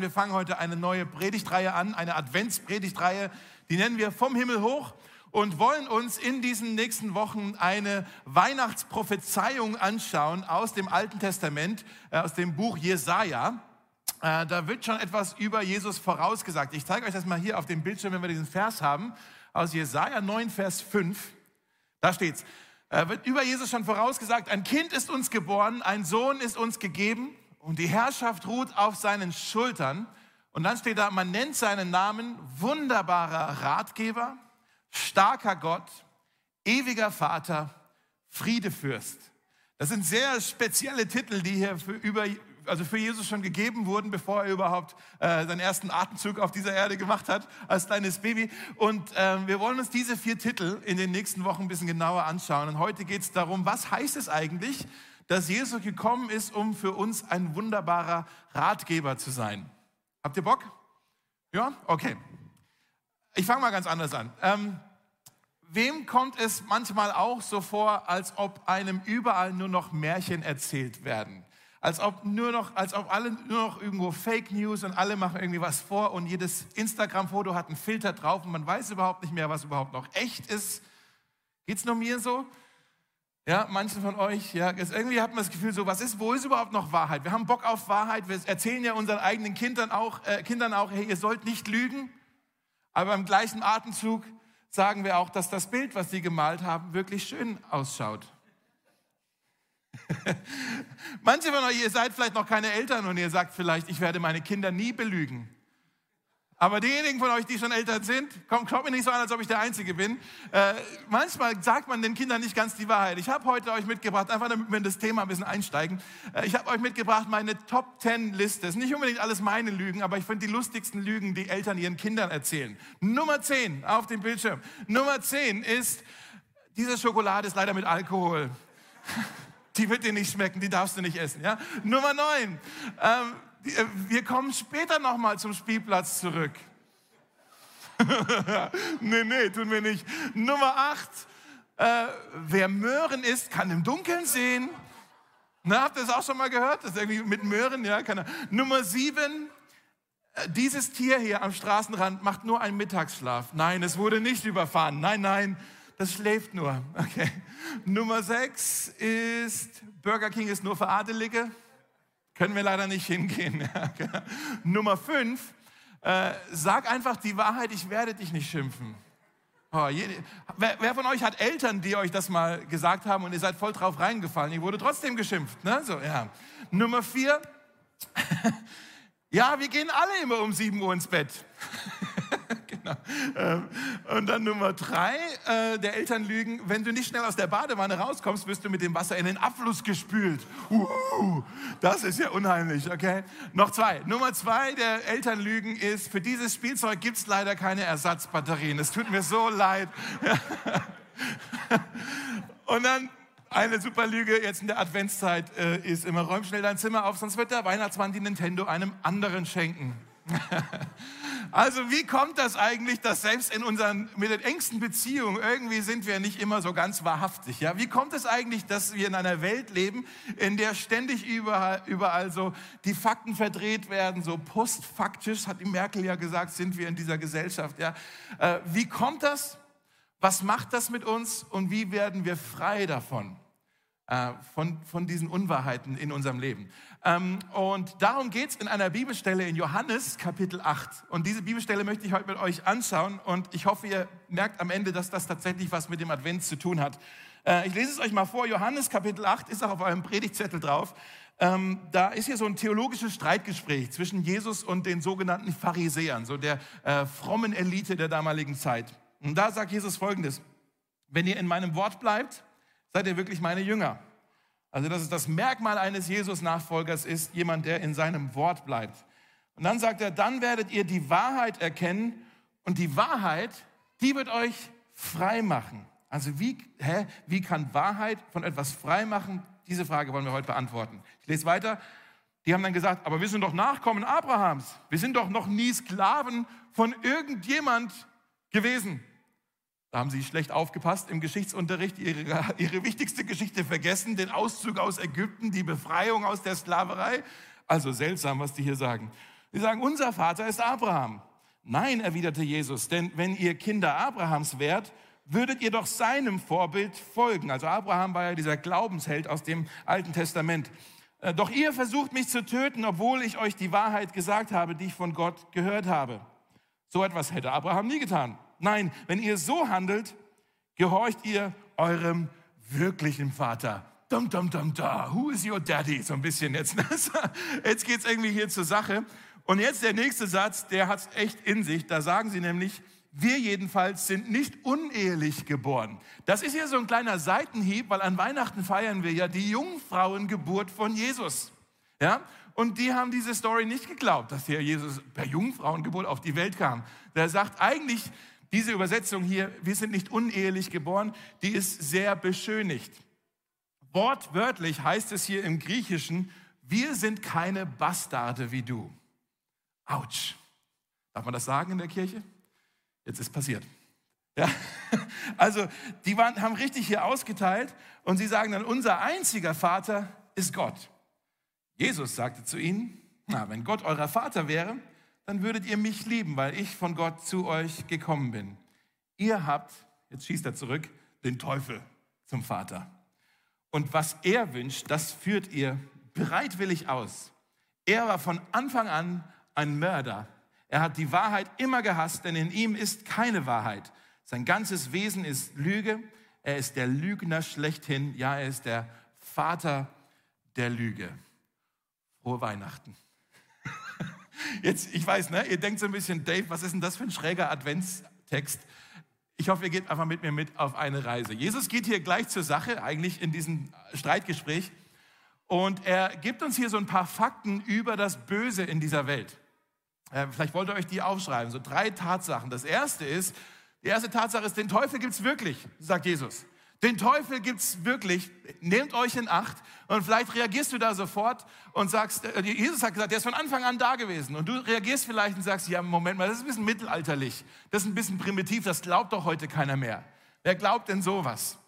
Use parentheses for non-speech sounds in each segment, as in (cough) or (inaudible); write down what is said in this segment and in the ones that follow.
Wir fangen heute eine neue Predigtreihe an, eine Adventspredigtreihe, die nennen wir vom Himmel hoch und wollen uns in diesen nächsten Wochen eine Weihnachtsprophezeiung anschauen aus dem Alten Testament, äh, aus dem Buch Jesaja. Äh, da wird schon etwas über Jesus vorausgesagt. Ich zeige euch das mal hier auf dem Bildschirm, wenn wir diesen Vers haben, aus Jesaja 9, Vers 5. Da steht's. Äh, wird über Jesus schon vorausgesagt, ein Kind ist uns geboren, ein Sohn ist uns gegeben und die Herrschaft ruht auf seinen Schultern. Und dann steht da, man nennt seinen Namen wunderbarer Ratgeber, starker Gott, ewiger Vater, Friedefürst. Das sind sehr spezielle Titel, die hier für, über, also für Jesus schon gegeben wurden, bevor er überhaupt äh, seinen ersten Atemzug auf dieser Erde gemacht hat, als kleines Baby. Und äh, wir wollen uns diese vier Titel in den nächsten Wochen ein bisschen genauer anschauen. Und heute geht es darum, was heißt es eigentlich, dass Jesus gekommen ist, um für uns ein wunderbarer Ratgeber zu sein. Habt ihr Bock? Ja? Okay. Ich fange mal ganz anders an. Ähm, wem kommt es manchmal auch so vor, als ob einem überall nur noch Märchen erzählt werden? Als ob nur noch, als ob alle nur noch irgendwo Fake News und alle machen irgendwie was vor und jedes Instagram-Foto hat einen Filter drauf und man weiß überhaupt nicht mehr, was überhaupt noch echt ist. Geht's nur mir so? Ja, manche von euch, ja, irgendwie hat man das Gefühl, so, was ist, wo ist überhaupt noch Wahrheit? Wir haben Bock auf Wahrheit, wir erzählen ja unseren eigenen Kindern auch, äh, Kindern auch, hey, ihr sollt nicht lügen. Aber im gleichen Atemzug sagen wir auch, dass das Bild, was sie gemalt haben, wirklich schön ausschaut. (laughs) Manche von euch, ihr seid vielleicht noch keine Eltern und ihr sagt vielleicht, ich werde meine Kinder nie belügen. Aber diejenigen von euch, die schon älter sind, kommt, kommt mir nicht so an, als ob ich der Einzige bin. Äh, manchmal sagt man den Kindern nicht ganz die Wahrheit. Ich habe heute euch mitgebracht, einfach damit wir in das Thema ein bisschen einsteigen. Äh, ich habe euch mitgebracht meine Top 10 Liste. Ist nicht unbedingt alles meine Lügen, aber ich finde die lustigsten Lügen, die Eltern ihren Kindern erzählen. Nummer 10 auf dem Bildschirm. Nummer 10 ist, diese Schokolade ist leider mit Alkohol. (laughs) Die wird dir nicht schmecken, die darfst du nicht essen. Ja? Nummer 9. Ähm, äh, wir kommen später nochmal zum Spielplatz zurück. (laughs) nee, nee, tun wir nicht. Nummer 8. Äh, wer Möhren isst, kann im Dunkeln sehen. Na, habt ihr das auch schon mal gehört? Das irgendwie mit Möhren, ja? Keine. Nummer 7. Äh, dieses Tier hier am Straßenrand macht nur einen Mittagsschlaf. Nein, es wurde nicht überfahren. Nein, nein, das schläft nur. Okay. Nummer 6 ist, Burger King ist nur für Adelige. Können wir leider nicht hingehen. (laughs) Genau. Nummer fünf, äh, sag einfach die Wahrheit, ich werde dich nicht schimpfen. Oh, jede, wer, wer, von euch hat Eltern, die euch das mal gesagt haben und ihr seid voll drauf reingefallen? Ihr wurde trotzdem geschimpft. Ne? So, ja. Nummer vier, (laughs) ja, wir gehen alle immer um 7 Uhr ins Bett. (laughs) (laughs) Ähm, und dann Nummer drei, äh, der Eltern lügen, wenn du nicht schnell aus der Badewanne rauskommst, wirst du mit dem Wasser in den Abfluss gespült. Das ist ja unheimlich, okay? Noch zwei. Nummer zwei der Eltern lügen ist, für dieses Spielzeug gibt es leider keine Ersatzbatterien. Es tut mir so leid. (laughs) Und dann eine super Lüge jetzt in der Adventszeit äh, ist immer, räum schnell dein Zimmer auf, sonst wird der Weihnachtsmann die Nintendo einem anderen schenken. (laughs) Also wie kommt das eigentlich, dass selbst in unseren mit den engsten Beziehungen irgendwie sind wir nicht immer so ganz wahrhaftig? Ja, wie kommt es eigentlich, dass wir in einer Welt leben, in der ständig überall, überall so die Fakten verdreht werden, so postfaktisch hat die Merkel ja gesagt, sind wir in dieser Gesellschaft. Ja, äh, wie kommt das? Was macht das mit uns und wie werden wir frei davon? Äh, von, von diesen Unwahrheiten in unserem Leben. Ähm, und darum geht es in einer Bibelstelle in Johannes Kapitel 8. Und diese Bibelstelle möchte ich heute mit euch anschauen und ich hoffe, ihr merkt am Ende, dass das tatsächlich was mit dem Advent zu tun hat. Äh, ich lese es euch mal vor. Johannes Kapitel 8 ist auch auf eurem Predigtzettel drauf. Ähm, da ist hier so ein theologisches Streitgespräch zwischen Jesus und den sogenannten Pharisäern, so der äh, frommen Elite der damaligen Zeit. Und da sagt Jesus Folgendes. Wenn ihr in meinem Wort bleibt, seid ihr wirklich meine Jünger. Also das ist das Merkmal eines Jesus-Nachfolgers ist jemand, der in seinem Wort bleibt. Und dann sagt er, dann werdet ihr die Wahrheit erkennen und die Wahrheit, die wird euch frei machen. Also wie, hä, wie kann Wahrheit von etwas frei machen? Diese Frage wollen wir heute beantworten. Ich lese weiter. Die haben dann gesagt, aber wir sind doch Nachkommen Abrahams. Wir sind doch noch nie Sklaven von irgendjemand gewesen. Da haben sie schlecht aufgepasst im Geschichtsunterricht, ihre, (laughs) ihre wichtigste Geschichte vergessen, den Auszug aus Ägypten, die Befreiung aus der Sklaverei. Also seltsam, was die hier sagen. Sie sagen, unser Vater ist Abraham. Nein, erwiderte Jesus, denn wenn ihr Kinder Abrahams wärt, würdet ihr doch seinem Vorbild folgen. Also Abraham war ja dieser Glaubensheld aus dem Alten Testament. Äh, doch ihr versucht mich zu töten, obwohl ich euch die Wahrheit gesagt habe, die ich von Gott gehört habe. So etwas hätte Abraham nie getan. Nein, wenn ihr so handelt, gehorcht ihr eurem wirklichen Vater. Dum, dum, dum, da. Who is your daddy? So ein bisschen jetzt. (laughs) Jetzt geht's irgendwie hier zur Sache. Und jetzt der nächste Satz, der hat's echt in sich. Da sagen sie nämlich, wir jedenfalls sind nicht unehelich geboren. Das ist ja so ein kleiner Seitenhieb, weil an Weihnachten feiern wir ja die Jungfrauengeburt von Jesus. Ja? Und die haben diese Story nicht geglaubt, dass hier Jesus per Jungfrauengeburt auf die Welt kam. Der sagt eigentlich, diese Übersetzung hier, wir sind nicht unehelich geboren, die ist sehr beschönigt. Wortwörtlich heißt es hier im Griechischen, wir sind keine Bastarde wie du. Autsch. Darf man das sagen in der Kirche? Jetzt ist passiert. Ja? (laughs) Also, die waren, haben richtig hier ausgeteilt und sie sagen dann, unser einziger Vater ist Gott. Jesus sagte zu ihnen, na, wenn Gott euer Vater wäre, dann würdet ihr mich lieben, weil ich von Gott zu euch gekommen bin. Ihr habt, jetzt schießt er zurück, den Teufel zum Vater. Und was er wünscht, das führt ihr bereitwillig aus. Er war von Anfang an ein Mörder er hat die Wahrheit immer gehasst, denn in ihm ist keine Wahrheit. Sein ganzes Wesen ist Lüge. Er ist der Lügner schlechthin. Ja, er ist der Vater der Lüge. Frohe Weihnachten. Jetzt, ich weiß, ne, ihr denkt so ein bisschen, Dave, was ist denn das für ein schräger Adventstext? Ich hoffe, ihr geht einfach mit mir mit auf eine Reise. Jesus geht hier gleich zur Sache, eigentlich in diesem Streitgespräch. Und er gibt uns hier so ein paar Fakten über das Böse in dieser Welt. Äh, vielleicht wollt ihr euch die aufschreiben. So drei Tatsachen. Das erste ist, die erste Tatsache ist, den Teufel gibt's wirklich, sagt Jesus. Den Teufel gibt's wirklich. Nehmt euch in Acht. Und vielleicht reagierst du da sofort und sagst, äh, Jesus hat gesagt, der ist von Anfang an da gewesen. Und du reagierst vielleicht und sagst, ja, Moment mal, das ist ein bisschen mittelalterlich. Das ist ein bisschen primitiv. Das glaubt doch heute keiner mehr. Wer glaubt denn sowas?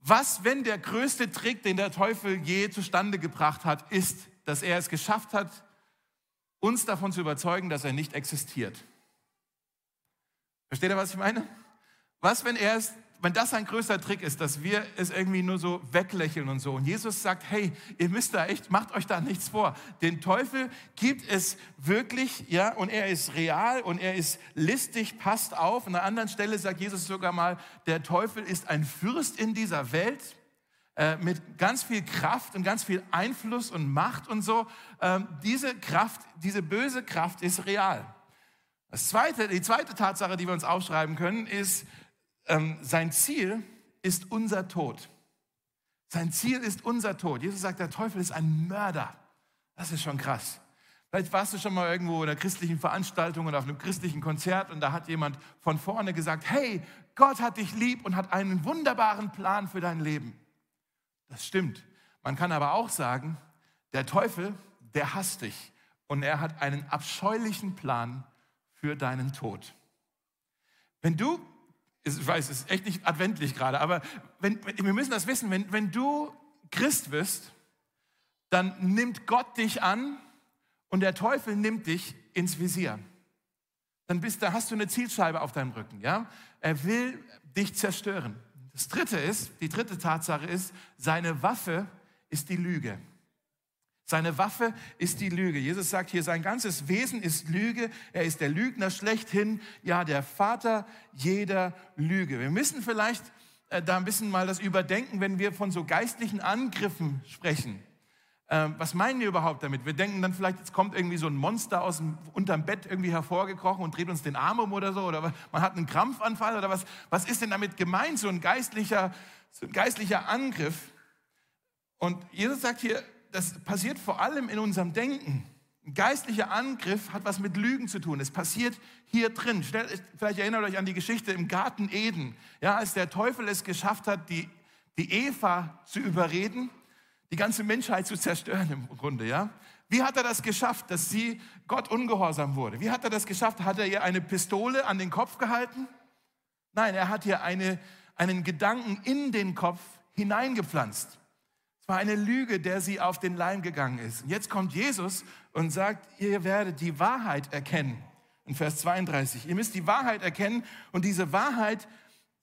Was, wenn der größte Trick, den der Teufel je zustande gebracht hat, ist, dass er es geschafft hat, uns davon zu überzeugen, dass er nicht existiert. Versteht ihr, was ich meine? Was, wenn er es, wenn das ein größter Trick ist, dass wir es irgendwie nur so weglächeln und so. Und Jesus sagt, hey, ihr müsst da echt, macht euch da nichts vor. Den Teufel gibt es wirklich, ja, und er ist real und er ist listig, passt auf. An einer anderen Stelle sagt Jesus sogar mal, der Teufel ist ein Fürst in dieser Welt äh, mit ganz viel Kraft und ganz viel Einfluss und Macht und so. Ähm, diese Kraft, diese böse Kraft ist real. Das zweite, die zweite Tatsache, die wir uns aufschreiben können, ist, ähm, sein Ziel ist unser Tod. Sein Ziel ist unser Tod. Jesus sagt, der Teufel ist ein Mörder. Das ist schon krass. Vielleicht warst du schon mal irgendwo in einer christlichen Veranstaltung oder auf einem christlichen Konzert und da hat jemand von vorne gesagt, hey, Gott hat dich lieb und hat einen wunderbaren Plan für dein Leben. Das stimmt. Man kann aber auch sagen, der Teufel, der hasst dich und er hat einen abscheulichen Plan für deinen Tod. Wenn du, ich weiß, es ist echt nicht adventlich gerade, aber wenn, wir müssen das wissen, wenn, wenn du Christ bist, dann nimmt Gott dich an und der Teufel nimmt dich ins Visier. Dann bist, da hast du eine Zielscheibe auf deinem Rücken. Ja? Er will dich zerstören. Das dritte ist, die dritte Tatsache ist, seine Waffe ist die Lüge. Seine Waffe ist die Lüge. Jesus sagt hier, sein ganzes Wesen ist Lüge. Er ist der Lügner schlechthin, ja, der Vater jeder Lüge. Wir müssen vielleicht äh, da ein bisschen mal das überdenken, wenn wir von so geistlichen Angriffen sprechen. Ähm, was meinen wir überhaupt damit? Wir denken dann vielleicht, jetzt kommt irgendwie so ein Monster aus dem, unterm Bett irgendwie hervorgekrochen und dreht uns den Arm um oder so, oder man hat einen Krampfanfall oder was. Was ist denn damit gemeint, so ein geistlicher, so ein geistlicher Angriff? Und Jesus sagt hier, das passiert vor allem in unserem Denken. Ein geistlicher Angriff hat was mit Lügen zu tun. Es passiert hier drin. Vielleicht erinnert euch an die Geschichte im Garten Eden. Ja, als der Teufel es geschafft hat, die, die Eva zu überreden, die ganze Menschheit zu zerstören im Grunde, ja? Wie hat er das geschafft, dass sie Gott ungehorsam wurde? Wie hat er das geschafft? Hat er ihr eine Pistole an den Kopf gehalten? Nein, er hat ihr eine, einen Gedanken in den Kopf hineingepflanzt. War eine Lüge, der sie auf den Leim gegangen ist. Und jetzt kommt Jesus und sagt, ihr werdet die Wahrheit erkennen. In Vers 32. Ihr müsst die Wahrheit erkennen und diese Wahrheit,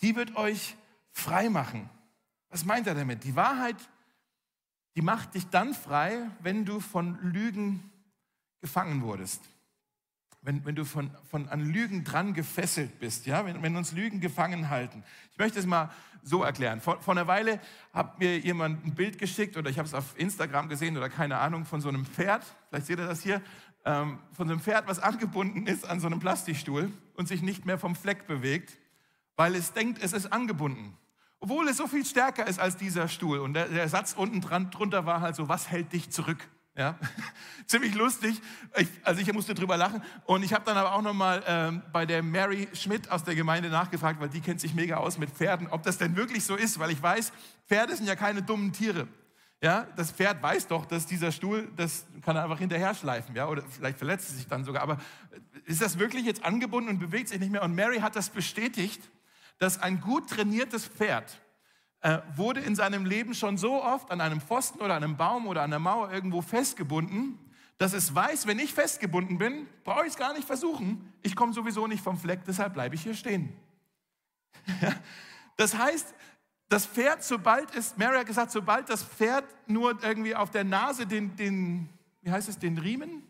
die wird euch frei machen. Was meint er damit? Die Wahrheit, die macht dich dann frei, wenn du von Lügen gefangen wurdest. Wenn, wenn du von, von an Lügen dran gefesselt bist, ja? wenn, wenn uns Lügen gefangen halten. Ich möchte es mal so erklären. Vor, vor einer Weile hat mir jemand ein Bild geschickt oder ich habe es auf Instagram gesehen oder keine Ahnung von so einem Pferd, vielleicht seht ihr das hier, ähm, von so einem Pferd, was angebunden ist an so einem Plastikstuhl und sich nicht mehr vom Fleck bewegt, weil es denkt, es ist angebunden. Obwohl es so viel stärker ist als dieser Stuhl. Und der, der Satz unten dran, drunter war halt so, was hält dich zurück? Ja, (laughs) ziemlich lustig. Ich, also ich musste drüber lachen. Und ich habe dann aber auch nochmal ähm, bei der Mary Schmidt aus der Gemeinde nachgefragt, weil die kennt sich mega aus mit Pferden, ob das denn wirklich so ist, weil ich weiß, Pferde sind ja keine dummen Tiere. Ja, das Pferd weiß doch, dass dieser Stuhl, das kann er einfach hinterher schleifen, ja, oder vielleicht verletzt es sich dann sogar. Aber ist das wirklich jetzt angebunden und bewegt sich nicht mehr? Und Mary hat das bestätigt, dass ein gut trainiertes Pferd äh, wurde in seinem Leben schon so oft an einem Pfosten oder einem Baum oder an einer Mauer irgendwo festgebunden, dass es weiß, wenn ich festgebunden bin, brauche ich es gar nicht versuchen. Ich komme sowieso nicht vom Fleck, deshalb bleibe ich hier stehen. (laughs) das heißt, das Pferd, sobald es, Mary hat gesagt, sobald das Pferd nur irgendwie auf der Nase den, den wie heißt es, den Riemen,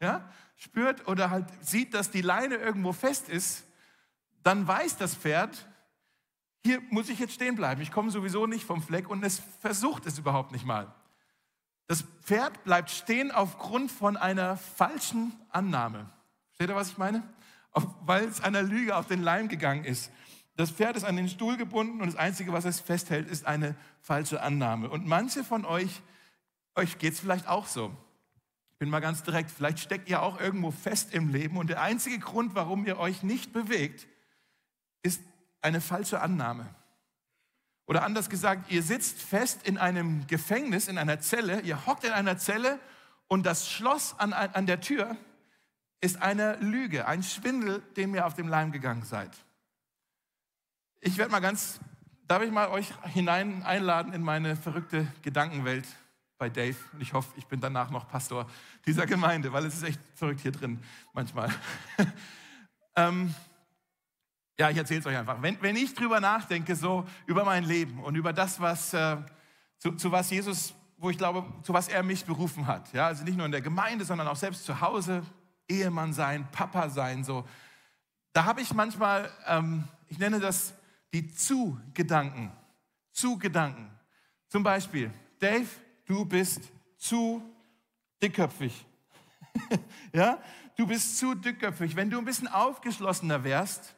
ja, spürt oder halt sieht, dass die Leine irgendwo fest ist, dann weiß das Pferd, hier muss ich jetzt stehen bleiben. Ich komme sowieso nicht vom Fleck und es versucht es überhaupt nicht mal. Das Pferd bleibt stehen aufgrund von einer falschen Annahme. Seht ihr, was ich meine? Weil es einer Lüge auf den Leim gegangen ist. Das Pferd ist an den Stuhl gebunden und das Einzige, was es festhält, ist eine falsche Annahme. Und manche von euch, euch geht es vielleicht auch so. Ich bin mal ganz direkt, vielleicht steckt ihr auch irgendwo fest im Leben und der einzige Grund, warum ihr euch nicht bewegt, ist eine falsche Annahme. Oder anders gesagt, ihr sitzt fest in einem Gefängnis, in einer Zelle, ihr hockt in einer Zelle und das Schloss an, an der Tür ist eine Lüge, ein Schwindel, dem ihr auf dem Leim gegangen seid. Ich werde mal ganz, darf ich mal euch hinein einladen in meine verrückte Gedankenwelt bei Dave. Und ich hoffe, ich bin danach noch Pastor dieser Gemeinde, weil es ist echt verrückt hier drin manchmal. (laughs) ähm, ja, ich erzähle es euch einfach. Wenn, wenn ich drüber nachdenke, so über mein Leben und über das, was, äh, zu, zu was Jesus, wo ich glaube, zu was er mich berufen hat, ja, also nicht nur in der Gemeinde, sondern auch selbst zu Hause, Ehemann sein, Papa sein, so, da habe ich manchmal, ähm, ich nenne das die Zu-Gedanken. Zu-Gedanken. Zum Beispiel, Dave, du bist zu dickköpfig. (laughs) ja, du bist zu dickköpfig. Wenn du ein bisschen aufgeschlossener wärst,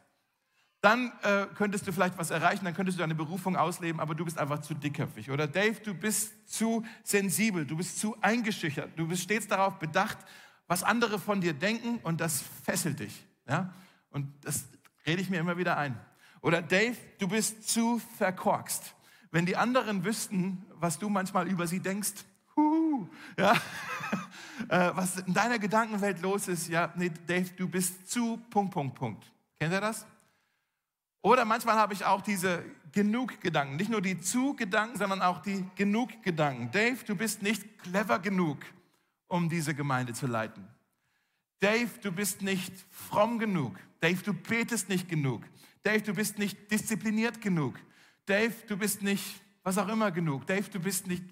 dann äh, könntest du vielleicht was erreichen, dann könntest du deine Berufung ausleben, aber du bist einfach zu dickköpfig. Oder Dave, du bist zu sensibel, du bist zu eingeschüchtert, du bist stets darauf bedacht, was andere von dir denken und das fesselt dich. Ja? Und das rede ich mir immer wieder ein. Oder Dave, du bist zu verkorkst. Wenn die anderen wüssten, was du manchmal über sie denkst, huhu, ja, (laughs) äh, was in deiner Gedankenwelt los ist, ja, nee, Dave, du bist zu Punkt, Punkt, Punkt. Kennt ihr das? Oder manchmal habe ich auch diese Genug-Gedanken. Nicht nur die Zu-Gedanken, sondern auch die Genug-Gedanken. Dave, du bist nicht clever genug, um diese Gemeinde zu leiten. Dave, du bist nicht fromm genug. Dave, du betest nicht genug. Dave, du bist nicht diszipliniert genug. Dave, du bist nicht was auch immer genug. Dave, du bist nicht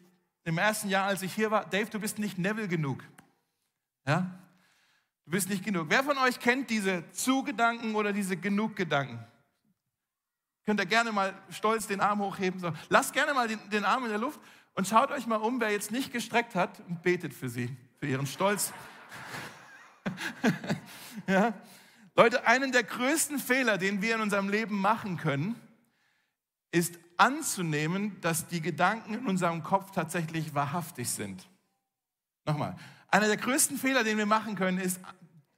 im ersten Jahr, als ich hier war, Dave, du bist nicht Neville genug. Ja? Du bist nicht genug. Wer von euch kennt diese Zu-Gedanken oder diese Genug-Gedanken? Könnt ihr gerne mal stolz den Arm hochheben. So. Lasst gerne mal den, den Arm in der Luft und schaut euch mal um, wer jetzt nicht gestreckt hat und betet für sie, für ihren Stolz. (laughs) ja? Leute, einen der größten Fehler, den wir in unserem Leben machen können, ist anzunehmen, dass die Gedanken in unserem Kopf tatsächlich wahrhaftig sind. Nochmal, einer der größten Fehler, den wir machen können, ist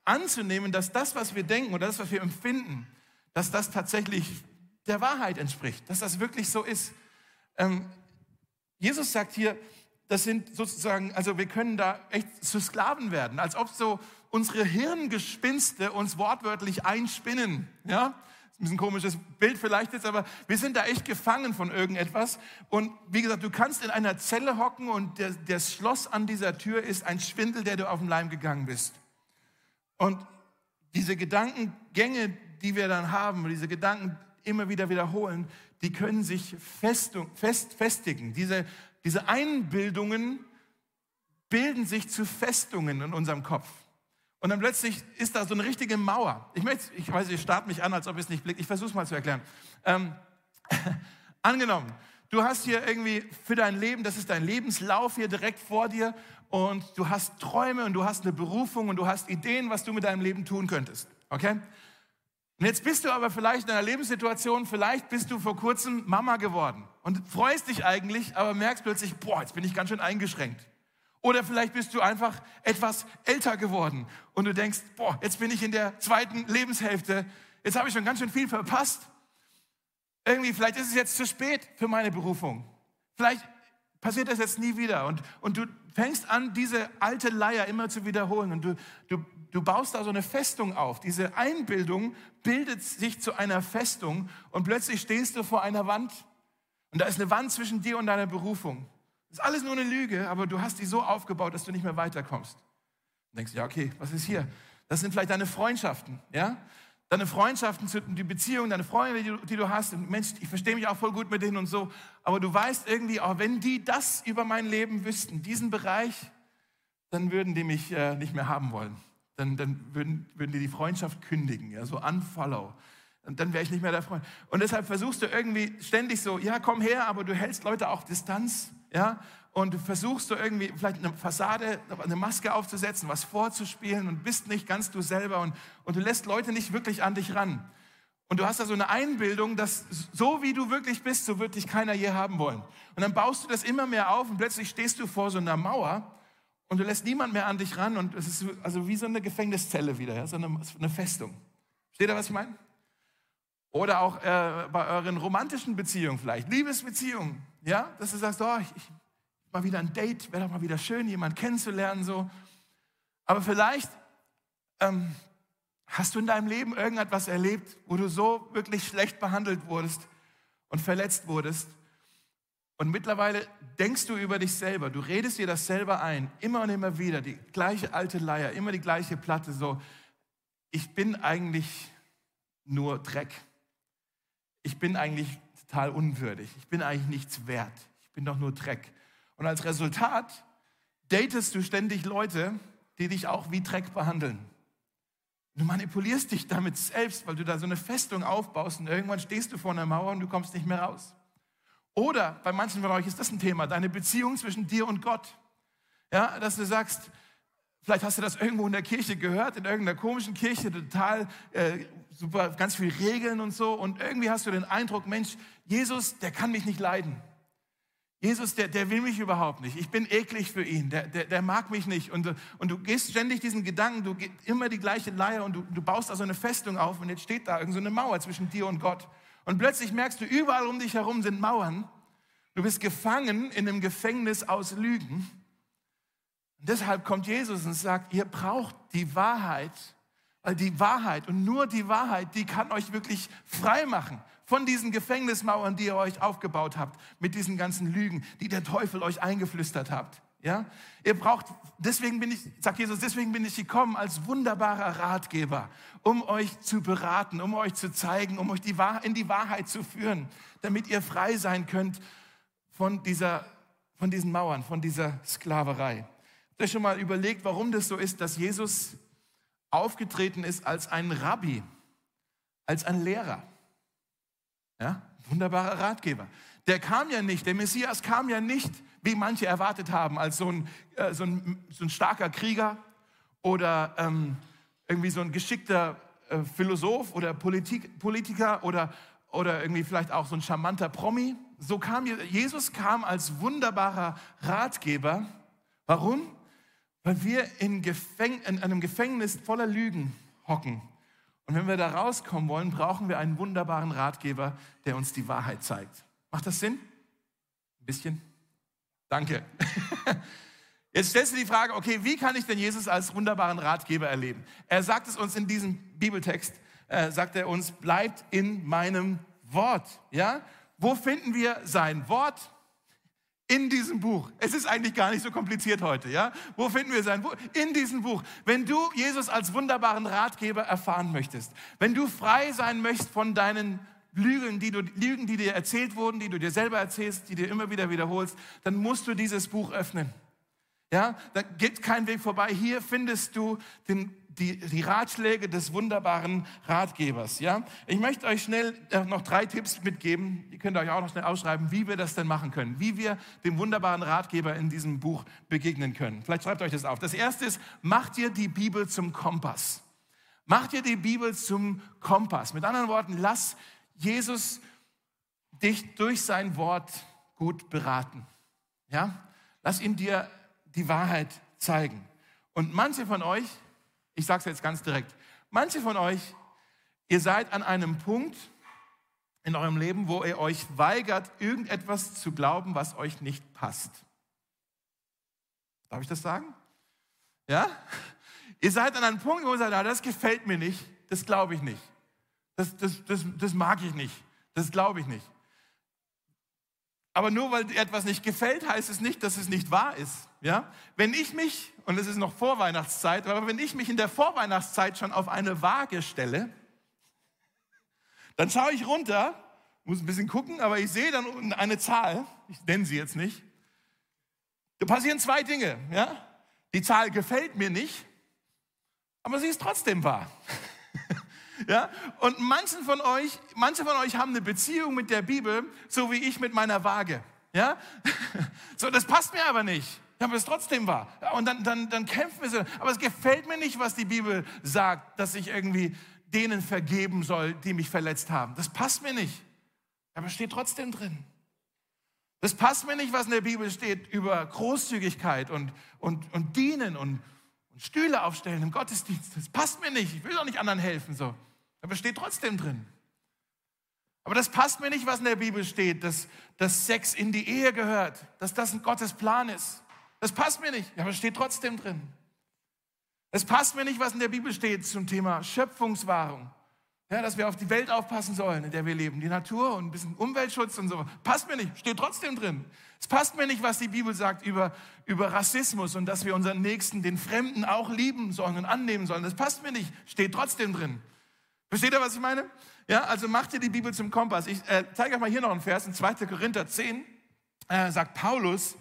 anzunehmen, dass das, was wir denken oder das, was wir empfinden, dass das tatsächlich der Wahrheit entspricht, dass das wirklich so ist. Ähm, Jesus sagt hier, das sind sozusagen, also wir können da echt zu Sklaven werden, als ob so unsere Hirngespinste uns wortwörtlich einspinnen. Ja? Ist ein bisschen komisches Bild vielleicht jetzt, aber wir sind da echt gefangen von irgendetwas. Und wie gesagt, du kannst in einer Zelle hocken und der, das Schloss an dieser Tür ist ein Schwindel, der du auf den Leim gegangen bist. Und diese Gedankengänge, die wir dann haben, diese Gedanken immer wieder wiederholen, die können sich festung, fest, festigen. Diese, diese Einbildungen bilden sich zu Festungen in unserem Kopf. Und dann plötzlich ist da so eine richtige Mauer. Ich möchte, ich weiß, ihr starrt mich an, als ob ihr es nicht blickt. Ich versuche es mal zu erklären. Ähm, (laughs) angenommen, du hast hier irgendwie für dein Leben, das ist dein Lebenslauf hier direkt vor dir und du hast Träume und du hast eine Berufung und du hast Ideen, was du mit deinem Leben tun könntest. Okay? Und jetzt bist du aber vielleicht in einer Lebenssituation, vielleicht bist du vor kurzem Mama geworden und freust dich eigentlich, aber merkst plötzlich, boah, jetzt bin ich ganz schön eingeschränkt. Oder vielleicht bist du einfach etwas älter geworden und du denkst, boah, jetzt bin ich in der zweiten Lebenshälfte, jetzt habe ich schon ganz schön viel verpasst. Irgendwie, vielleicht ist es jetzt zu spät für meine Berufung. Vielleicht passiert das jetzt nie wieder und, und du fängst an, diese alte Leier immer zu wiederholen und du, du, du baust da so eine Festung auf. Diese Einbildung bildet sich zu einer Festung und plötzlich stehst du vor einer Wand und da ist eine Wand zwischen dir und deiner Berufung. Das ist alles nur eine Lüge, aber du hast die so aufgebaut, dass du nicht mehr weiterkommst. Du denkst, ja, okay, was ist hier? Das sind vielleicht deine Freundschaften, ja? Deine Freundschaften, die Beziehungen, deine Freunde, die du, die du hast. Und Mensch, ich verstehe mich auch voll gut mit denen und so. Aber du weißt irgendwie, auch wenn die das über mein Leben wüssten, diesen Bereich, dann würden die mich äh, nicht mehr haben wollen. Dann, dann würden, würden die die Freundschaft kündigen, ja, so unfollow. Und dann wäre ich nicht mehr der Freund. Und deshalb versuchst du irgendwie ständig so, ja, komm her, aber du hältst Leute auch Distanz ja, und versuchst du irgendwie vielleicht eine Fassade, eine Maske aufzusetzen, was vorzuspielen und bist nicht ganz du selber und, und du lässt Leute nicht wirklich an dich ran. Und du hast da so eine Einbildung, dass so wie du wirklich bist, so wird dich keiner je haben wollen. Und dann baust du das immer mehr auf und plötzlich stehst du vor so einer Mauer und du lässt niemand mehr an dich ran und es ist also wie so eine Gefängniszelle wieder, ja, so eine, eine Festung. Steht da, was ich meine? Oder auch äh, bei euren romantischen Beziehungen vielleicht, Liebesbeziehungen, ja, dass du sagst, oh, ich, ich mal wieder ein Date, wäre doch mal wieder schön, jemanden kennenzulernen, so. Aber vielleicht ähm, hast du in deinem Leben irgendetwas erlebt, wo du so wirklich schlecht behandelt wurdest und verletzt wurdest. Und mittlerweile denkst du über dich selber, du redest dir das selber ein, immer und immer wieder, die gleiche alte Leier, immer die gleiche Platte, so, ich bin eigentlich nur Dreck ich bin eigentlich total unwürdig, ich bin eigentlich nichts wert, ich bin doch nur Dreck. Und als Resultat datest du ständig Leute, die dich auch wie Dreck behandeln. Du manipulierst dich damit selbst, weil du da so eine Festung aufbaust und irgendwann stehst du vor einer Mauer und du kommst nicht mehr raus. Oder bei manchen von euch ist das ein Thema, deine Beziehung zwischen dir und Gott. Ja, dass du sagst, Vielleicht hast du das irgendwo in der Kirche gehört, in irgendeiner komischen Kirche, total äh, super, ganz viel Regeln und so. Und irgendwie hast du den Eindruck, Mensch, Jesus, der kann mich nicht leiden. Jesus, der, der will mich überhaupt nicht. Ich bin eklig für ihn. Der, der, der mag mich nicht. Und, und du gehst ständig diesen Gedanken, du gehst immer die gleiche Leier und du, du baust da so eine Festung auf und jetzt steht da irgend so eine Mauer zwischen dir und Gott. Und plötzlich merkst du, überall um dich herum sind Mauern. Du bist gefangen in einem Gefängnis aus Lügen. Und deshalb kommt Jesus und sagt, ihr braucht die Wahrheit, weil die Wahrheit und nur die Wahrheit, die kann euch wirklich frei machen von diesen Gefängnismauern, die ihr euch aufgebaut habt, mit diesen ganzen Lügen, die der Teufel euch eingeflüstert habt. Ja? Ihr braucht, deswegen bin ich, sagt Jesus, deswegen bin ich gekommen als wunderbarer Ratgeber, um euch zu beraten, um euch zu zeigen, um euch die in die Wahrheit zu führen, damit ihr frei sein könnt von dieser, von diesen Mauern, von dieser Sklaverei. Habt ihr schon mal überlegt, warum das so ist, dass Jesus aufgetreten ist als ein Rabbi, als ein Lehrer? Ja, wunderbarer Ratgeber. Der kam ja nicht, der Messias kam ja nicht, wie manche erwartet haben, als so ein, äh, so ein, so ein starker Krieger oder ähm, irgendwie so ein geschickter äh, Philosoph oder Politik, Politiker oder, oder irgendwie vielleicht auch so ein charmanter Promi. So kam Jesus kam als wunderbarer Ratgeber. Warum? Weil wir in, Gefäng in einem Gefängnis voller Lügen hocken. Und wenn wir da rauskommen wollen, brauchen wir einen wunderbaren Ratgeber, der uns die Wahrheit zeigt. Macht das Sinn? Ein bisschen? Danke. (laughs) Jetzt stellst du die Frage, okay, wie kann ich denn Jesus als wunderbaren Ratgeber erleben? Er sagt es uns in diesem Bibeltext, äh, sagt er uns, bleibt in meinem Wort. Ja? Wo finden wir sein Wort? In diesem Buch. Es ist eigentlich gar nicht so kompliziert heute, ja? Wo finden wir sein Buch? In diesem Buch. Wenn du Jesus als wunderbaren Ratgeber erfahren möchtest, wenn du frei sein möchtest von deinen Lügen, die, du, Lügen, die dir erzählt wurden, die du dir selber erzählst, die dir immer wieder wiederholst, dann musst du dieses Buch öffnen. Ja, da geht kein Weg vorbei. Hier findest du den, die, die Ratschläge des wunderbaren Ratgebers. Ja, ich möchte euch schnell äh, noch drei Tipps mitgeben. Die könnt ihr euch auch noch schnell ausschreiben, wie wir das denn machen können, wie wir dem wunderbaren Ratgeber in diesem Buch begegnen können. Vielleicht schreibt euch das auf. Das erste ist, macht dir die Bibel zum Kompass. Macht dir die Bibel zum Kompass. Mit anderen Worten, lass Jesus dich durch sein Wort gut beraten. Ja? Lass ihn dir die Wahrheit zeigen. Und manche von euch, ich sage es jetzt ganz direkt, manche von euch, ihr seid an einem Punkt in eurem Leben, wo ihr euch weigert, irgendetwas zu glauben, was euch nicht passt. Darf ich das sagen? Ja? Ihr seid an einem Punkt, wo ihr sagt, das gefällt mir nicht, das glaube ich nicht. Das, das, das, das mag ich nicht. Das glaube ich nicht. Aber nur weil etwas nicht gefällt, heißt es nicht, dass es nicht wahr ist. Ja? Wenn ich mich, und es ist noch Vorweihnachtszeit, aber wenn ich mich in der Vorweihnachtszeit schon auf eine Waage stelle, dann schaue ich runter, muss ein bisschen gucken, aber ich sehe dann unten eine Zahl, ich nenne sie jetzt nicht. Da passieren zwei Dinge. Ja? Die Zahl gefällt mir nicht, aber sie ist trotzdem wahr. (laughs) Ja? Und manchen von euch, manche von euch haben eine Beziehung mit der Bibel, so wie ich mit meiner Waage. Ja? (laughs) So, das passt mir aber nicht. Aber es trotzdem wahr. Und dann, dann, dann kämpfen wir so. Aber es gefällt mir nicht, was die Bibel sagt, dass ich irgendwie denen vergeben soll, die mich verletzt haben. Das passt mir nicht. Aber es steht trotzdem drin. Das passt mir nicht, was in der Bibel steht über Großzügigkeit und, und, und Dienen und, und Stühle aufstellen im Gottesdienst. Das passt mir nicht. Ich will doch nicht anderen helfen. So. Aber steht trotzdem drin. Aber das passt mir nicht, was in der Bibel steht, dass, dass Sex in die Ehe gehört, dass das ein Gottes Plan ist. Das passt mir nicht, aber steht trotzdem drin. Es passt mir nicht, was in der Bibel steht zum Thema Schöpfungswahrung. Ja, dass wir auf die Welt aufpassen sollen, in der wir leben, die Natur und ein bisschen Umweltschutz und so. Passt mir nicht, steht trotzdem drin. Es passt mir nicht, was die Bibel sagt über, über Rassismus und dass wir unseren Nächsten, den Fremden auch lieben sollen und annehmen sollen. Das passt mir nicht, steht trotzdem drin. Versteht ihr, was ich meine? Ja, also macht ihr die Bibel zum Kompass. Ich äh, zeige euch mal hier noch einen Vers, in 2. Korinther 10, äh, sagt Paulus,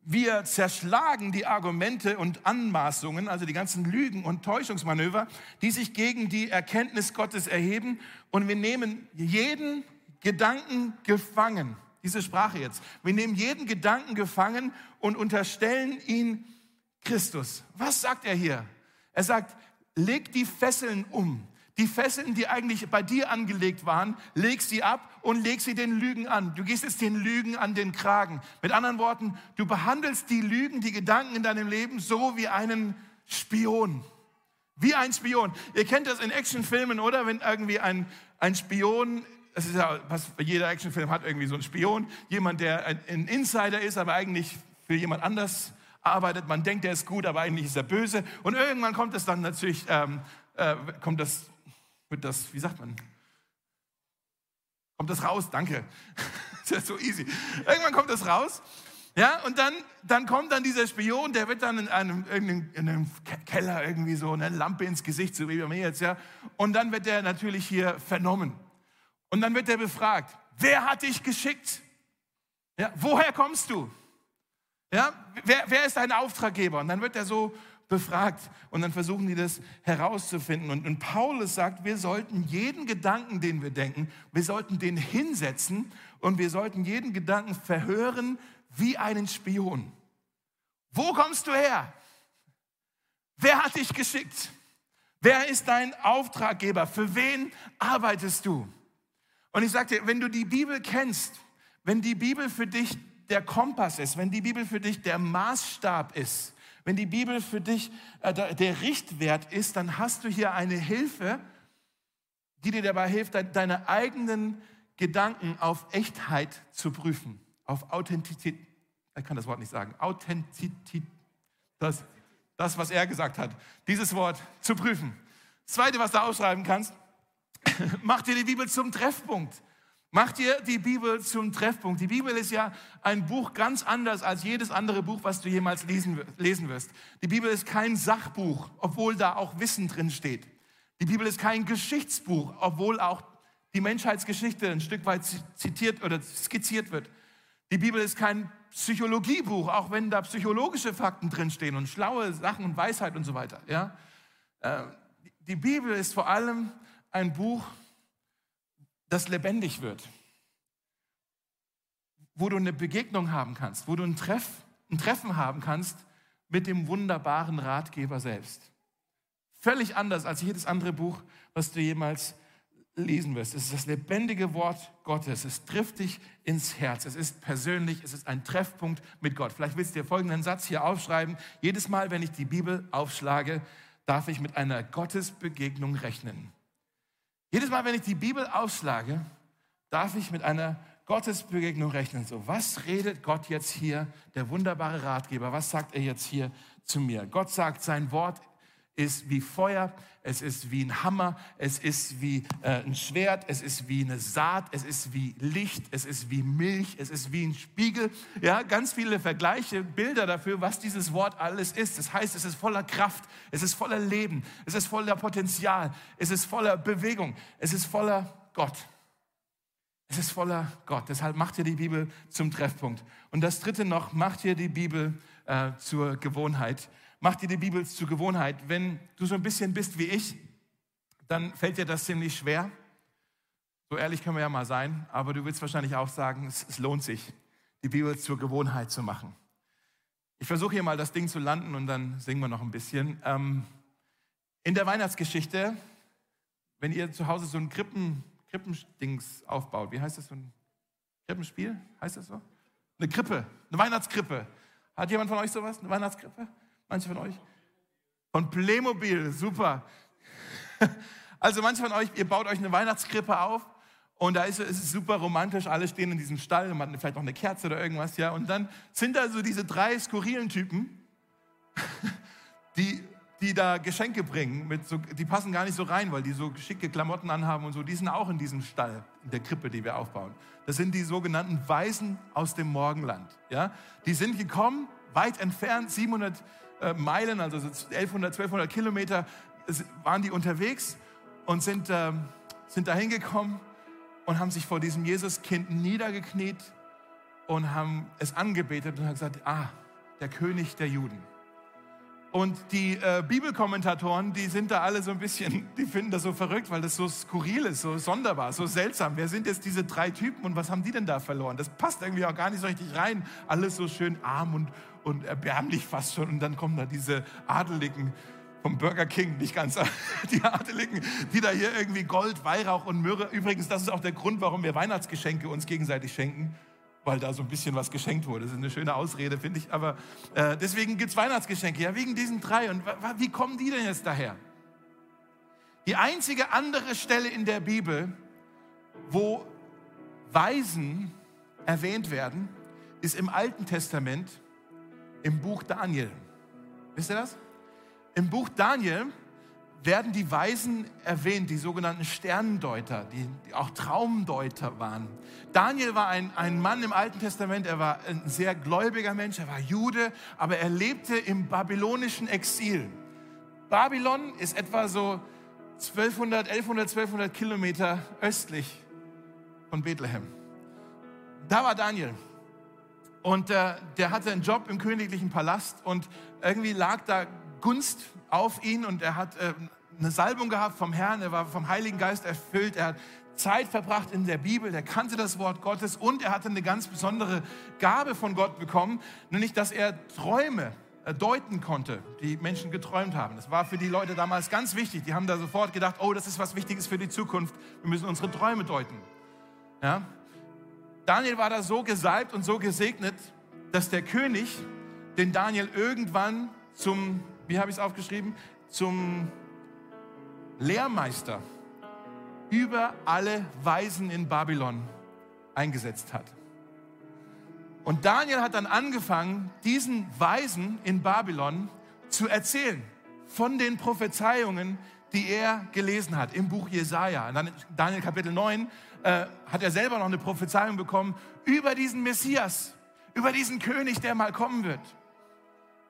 wir zerschlagen die Argumente und Anmaßungen, also die ganzen Lügen und Täuschungsmanöver, die sich gegen die Erkenntnis Gottes erheben und wir nehmen jeden Gedanken gefangen. Diese Sprache jetzt. Wir nehmen jeden Gedanken gefangen und unterstellen ihn Christus. Was sagt er hier? Er sagt, leg die Fesseln um. Die Fesseln, die eigentlich bei dir angelegt waren, leg sie ab und leg sie den Lügen an. Du gehst jetzt den Lügen an den Kragen. Mit anderen Worten, du behandelst die Lügen, die Gedanken in deinem Leben so wie einen Spion. Wie ein Spion. Ihr kennt das in Actionfilmen, oder? Wenn irgendwie ein, ein Spion, das ist ja, jeder Actionfilm hat, irgendwie so ein Spion, jemand, der ein, Insider ist, aber eigentlich für jemand anders arbeitet. Man denkt, er ist gut, aber eigentlich ist er böse. Und irgendwann kommt es dann natürlich, ähm, äh, kommt das wird das, wie sagt man? Kommt das raus? Danke. (laughs) das ist so easy. Irgendwann kommt das raus. Ja, und dann, dann kommt dann dieser Spion, der wird dann in einem, in einem Keller irgendwie so eine Lampe ins Gesicht, so wie bei mir jetzt, ja. Und dann wird er natürlich hier vernommen. Und dann wird er befragt, wer hat dich geschickt? Ja, woher kommst du? Ja, wer, wer ist dein Auftraggeber? Und dann wird er so befragt und dann versuchen die das herauszufinden. Und, und Paulus sagt, wir sollten jeden Gedanken, den wir denken, wir sollten den hinsetzen und wir sollten jeden Gedanken verhören wie einen Spion. Wo kommst du her? Wer hat dich geschickt? Wer ist dein Auftraggeber? Für wen arbeitest du? Und ich dir, wenn du die Bibel kennst, wenn die Bibel für dich der Kompass ist, wenn die Bibel für dich der Maßstab ist, wenn die Bibel für dich äh, der Richtwert ist, dann hast du hier eine Hilfe, die dir dabei hilft, deine eigenen Gedanken auf Echtheit zu prüfen, auf Authentizität. Ich kann das Wort nicht sagen. Authentizität. Das, das, was er gesagt hat. Dieses Wort zu prüfen. Das Zweite, was du ausschreiben kannst, (laughs) Mach dir die Bibel zum Treffpunkt. Mach dir die Bibel zum Treffpunkt. Die Bibel ist ja ein Buch ganz anders als jedes andere Buch, was du jemals lesen, lesen wirst. Die Bibel ist kein Sachbuch, obwohl da auch Wissen drin steht. Die Bibel ist kein Geschichtsbuch, obwohl auch die Menschheitsgeschichte ein Stück weit zitiert oder skizziert wird. Die Bibel ist kein Psychologiebuch, auch wenn da psychologische Fakten drinstehen und schlaue Sachen und Weisheit und so weiter. Ja? Äh, die Bibel ist vor allem ein Buch, das lebendig wird, wo du eine Begegnung haben kannst, wo du ein, Treff, ein Treffen haben kannst mit dem wunderbaren Ratgeber selbst. Völlig anders als jedes andere Buch, was du jemals lesen wirst. Es ist das lebendige Wort Gottes. Es trifft dich ins Herz. Es ist persönlich. Es ist ein Treffpunkt mit Gott. Vielleicht willst du dir folgenden Satz hier aufschreiben. Jedes Mal, wenn ich die Bibel aufschlage, darf ich mit einer Gottesbegegnung rechnen. Jedes Mal, wenn ich die Bibel aufschlage, darf ich mit einer Gottesbegegnung rechnen. So, was redet Gott jetzt hier, der wunderbare Ratgeber? Was sagt er jetzt hier zu mir? Gott sagt, sein Wort ist wie Feuer, es ist wie ein Hammer, es ist wie äh, ein Schwert, es ist wie eine Saat, es ist wie Licht, es ist wie Milch, es ist wie ein Spiegel. Ja, ganz viele Vergleiche, Bilder dafür, was dieses Wort alles ist. Das heißt, es ist voller Kraft, es ist voller Leben, es ist voller Potenzial, es ist voller Bewegung, es ist voller Gott. Es ist voller Gott. Deshalb macht ihr die Bibel zum Treffpunkt. Und das dritte noch, macht ihr die Bibel äh, zur Gewohnheit mach dir die Bibel zur Gewohnheit. Wenn du so ein bisschen bist wie ich, dann fällt dir das ziemlich schwer. So ehrlich können wir ja mal sein, aber du willst wahrscheinlich auch sagen, es, es lohnt sich, die Bibel zur Gewohnheit zu machen. Ich versuche hier mal das Ding zu landen und dann singen wir noch ein bisschen. Ähm, in der Weihnachtsgeschichte, wenn ihr zu Hause so ein Krippen, Krippendings aufbaut, wie heißt das so ein Krippenspiel? Heißt das so? Eine Krippe, eine Weihnachtskrippe. Hat jemand von euch sowas? Eine Weihnachtskrippe? Manche von euch? Von Playmobil, super. (laughs) Also manche von euch, ihr baut euch eine Weihnachtskrippe auf und da ist es super romantisch, alle stehen in diesem Stall, man hat vielleicht noch eine Kerze oder irgendwas, ja. Und dann sind da so diese drei skurrilen Typen, (laughs) die, die da Geschenke bringen, mit so, die passen gar nicht so rein, weil die so schicke Klamotten anhaben und so. Die sind auch in diesem Stall, in der Krippe, die wir aufbauen. Das sind die sogenannten Weisen aus dem Morgenland, ja. Die sind gekommen, weit entfernt, 700 äh, Meilen, also 1100, 1200 Kilometer, waren die unterwegs und sind, äh, sind da hingekommen und haben sich vor diesem Jesuskind niedergekniet und haben es angebetet und haben gesagt, ah, der König der Juden. Und die äh, Bibelkommentatoren, die sind da alle so ein bisschen, (laughs) die finden das so verrückt, weil das so skurril ist, so sonderbar, so seltsam. Wer sind jetzt diese drei Typen und was haben die denn da verloren? Das passt irgendwie auch gar nicht so richtig rein. Alles so schön arm und, und erbärmlich fast schon. Und dann kommen da diese Adeligen vom Burger King, nicht ganz, (laughs) die Adeligen, die da hier irgendwie Gold, Weihrauch und Myrrhe. Übrigens, das ist auch der Grund, warum wir Weihnachtsgeschenke uns gegenseitig schenken weil da so ein bisschen was geschenkt wurde. Das ist eine schöne Ausrede, finde ich. Aber äh, deswegen gibt es Weihnachtsgeschenke. Ja, wegen diesen drei. Und wie kommen die denn jetzt daher? Die einzige andere Stelle in der Bibel, wo Weisen erwähnt werden, ist im Alten Testament im Buch Daniel. Wisst ihr das? Im Buch Daniel werden die Weisen erwähnt, die sogenannten Sternendeuter, die, die, auch Traumdeuter waren. Daniel war ein, ein Mann im Alten Testament, er war ein sehr gläubiger Mensch, er war Jude, aber er lebte im babylonischen Exil. Babylon ist etwa so 1200, 1100, 1200 Kilometer östlich von Bethlehem. Da war Daniel. Und äh, der hatte einen Job im königlichen Palast und irgendwie lag da Gunst auf ihn und er hat äh, eine Salbung gehabt vom Herrn, er war vom Heiligen Geist erfüllt, er hat Zeit verbracht in der Bibel, er kannte das Wort Gottes und er hatte eine ganz besondere Gabe von Gott bekommen, nämlich dass er Träume deuten konnte, die Menschen geträumt haben. Das war für die Leute damals ganz wichtig. Die haben da sofort gedacht, oh, das ist was Wichtiges für die Zukunft. Wir müssen unsere Träume deuten. Ja? Daniel war da so gesalbt und so gesegnet, dass der König den Daniel irgendwann zum wie habe ich es aufgeschrieben, zum Lehrmeister über alle Weisen in Babylon eingesetzt hat. Und Daniel hat dann angefangen, diesen Weisen in Babylon zu erzählen von den Prophezeiungen, die er gelesen hat im Buch Jesaja. Daniel Kapitel 9 äh, hat er selber noch eine Prophezeiung bekommen über diesen Messias, über diesen König, der mal kommen wird.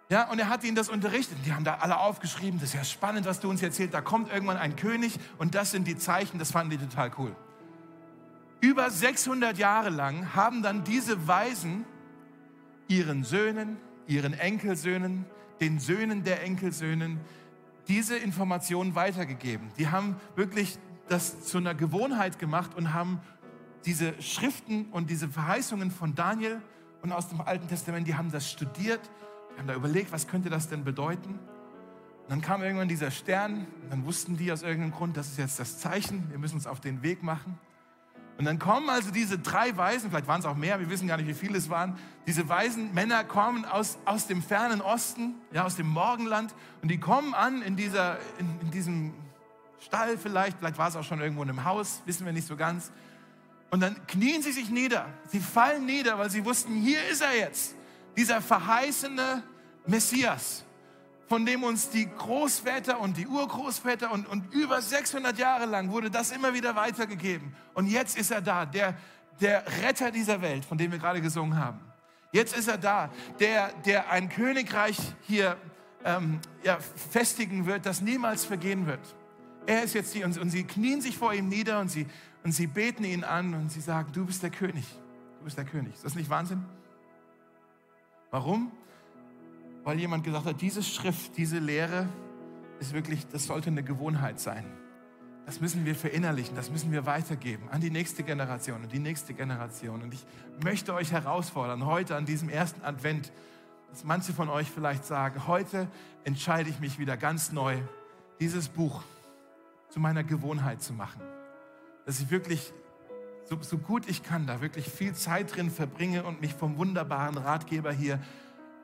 Ja, und er hat ihnen das unterrichtet. Die haben da alle aufgeschrieben, das ist ja spannend, was du uns erzählst. Da kommt irgendwann ein König und das sind die Zeichen, das fanden die total cool. Über 600 Jahre lang haben dann diese Weisen ihren Söhnen, ihren Enkelsöhnen, den Söhnen der Enkelsöhnen diese Informationen weitergegeben. Die haben wirklich das zu einer Gewohnheit gemacht und haben diese Schriften und diese Verheißungen von Daniel und aus dem Alten Testament, die haben das studiert, die haben da überlegt, was könnte das denn bedeuten. Und dann kam irgendwann dieser Stern, und dann wussten die aus irgendeinem Grund, das ist jetzt das Zeichen, wir müssen uns auf den Weg machen. Und dann kommen also diese drei Weisen, vielleicht waren es auch mehr, wir wissen gar nicht, wie viele es waren. Diese weisen Männer kommen aus, aus dem fernen Osten, ja, aus dem Morgenland. Und die kommen an in, dieser, in, in diesem Stall vielleicht, vielleicht war es auch schon irgendwo in einem Haus, wissen wir nicht so ganz. Und dann knien sie sich nieder. Sie fallen nieder, weil sie wussten, hier ist er jetzt, dieser verheißene Messias von dem uns die Großväter und die Urgroßväter und, und über 600 Jahre lang wurde das immer wieder weitergegeben. Und jetzt ist er da, der, der Retter dieser Welt, von dem wir gerade gesungen haben. Jetzt ist er da, der, der ein Königreich hier ähm, ja, festigen wird, das niemals vergehen wird. Er ist jetzt hier und, und sie knien sich vor ihm nieder und sie, und sie beten ihn an und sie sagen, du bist der König, du bist der König. Ist das nicht Wahnsinn? Warum? Weil jemand gesagt hat, diese Schrift, diese Lehre ist wirklich, das sollte eine Gewohnheit sein. Das müssen wir verinnerlichen, das müssen wir weitergeben an die nächste Generation und die nächste Generation. Und ich möchte euch herausfordern, heute an diesem ersten Advent, dass manche von euch vielleicht sagen, heute entscheide ich mich wieder ganz neu, dieses Buch zu meiner Gewohnheit zu machen. Dass ich wirklich, so, so gut ich kann, da wirklich viel Zeit drin verbringe und mich vom wunderbaren Ratgeber hier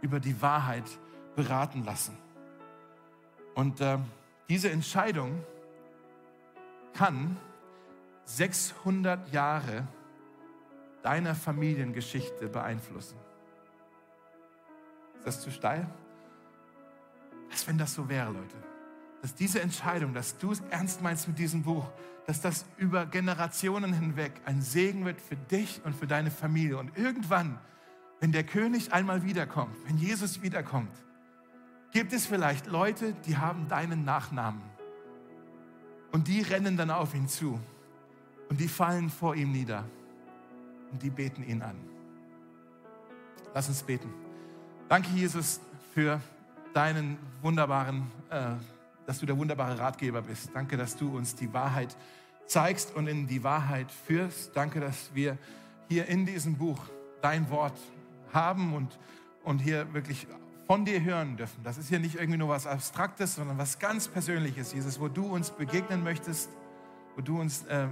über die Wahrheit beraten lassen. Und äh, diese Entscheidung kann 600 Jahre deiner Familiengeschichte beeinflussen. Ist das zu steil? Was, wenn das so wäre, Leute? Dass diese Entscheidung, dass du es ernst meinst mit diesem Buch, dass das über Generationen hinweg ein Segen wird für dich und für deine Familie. Und irgendwann wenn der König einmal wiederkommt, wenn Jesus wiederkommt, gibt es vielleicht Leute, die haben deinen Nachnamen. Und die rennen dann auf ihn zu. Und die fallen vor ihm nieder. Und die beten ihn an. Lass uns beten. Danke, Jesus, für deinen wunderbaren, äh, dass du der wunderbare Ratgeber bist. Danke, dass du uns die Wahrheit zeigst und in die Wahrheit führst. Danke, dass wir hier in diesem Buch dein Wort haben und, und hier wirklich von dir hören dürfen. Das ist hier nicht irgendwie nur was Abstraktes, sondern was ganz Persönliches, Jesus, wo du uns begegnen möchtest, wo du uns äh,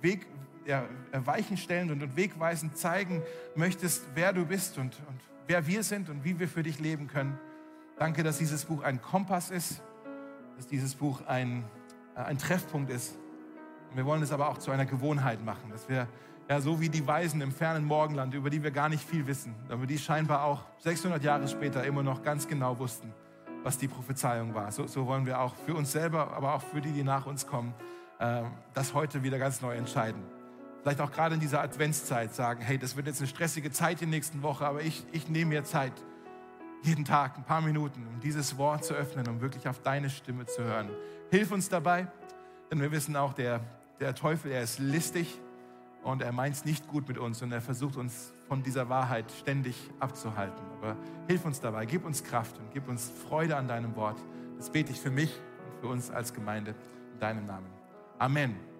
Weg, ja, Weichen stellen und, und wegweisend zeigen möchtest, wer du bist und, und wer wir sind und wie wir für dich leben können. Danke, dass dieses Buch ein Kompass ist, dass dieses Buch ein, äh, ein Treffpunkt ist. Und wir wollen es aber auch zu einer Gewohnheit machen, dass wir ja, so wie die Weisen im fernen Morgenland, über die wir gar nicht viel wissen, aber die scheinbar auch 600 Jahre später immer noch ganz genau wussten, was die Prophezeiung war. So, so wollen wir auch für uns selber, aber auch für die, die nach uns kommen, äh, das heute wieder ganz neu entscheiden. Vielleicht auch gerade in dieser Adventszeit sagen, hey, das wird jetzt eine stressige Zeit der nächsten Woche, aber ich, ich nehme mir Zeit, jeden Tag ein paar Minuten, um dieses Wort zu öffnen, um wirklich auf deine Stimme zu hören. Hilf uns dabei, denn wir wissen auch, der, der Teufel, er ist listig und er meint es nicht gut mit uns und er versucht uns von dieser Wahrheit ständig abzuhalten. Aber hilf uns dabei, gib uns Kraft und gib uns Freude an deinem Wort. Das bete ich für mich und für uns als Gemeinde in deinem Namen. Amen.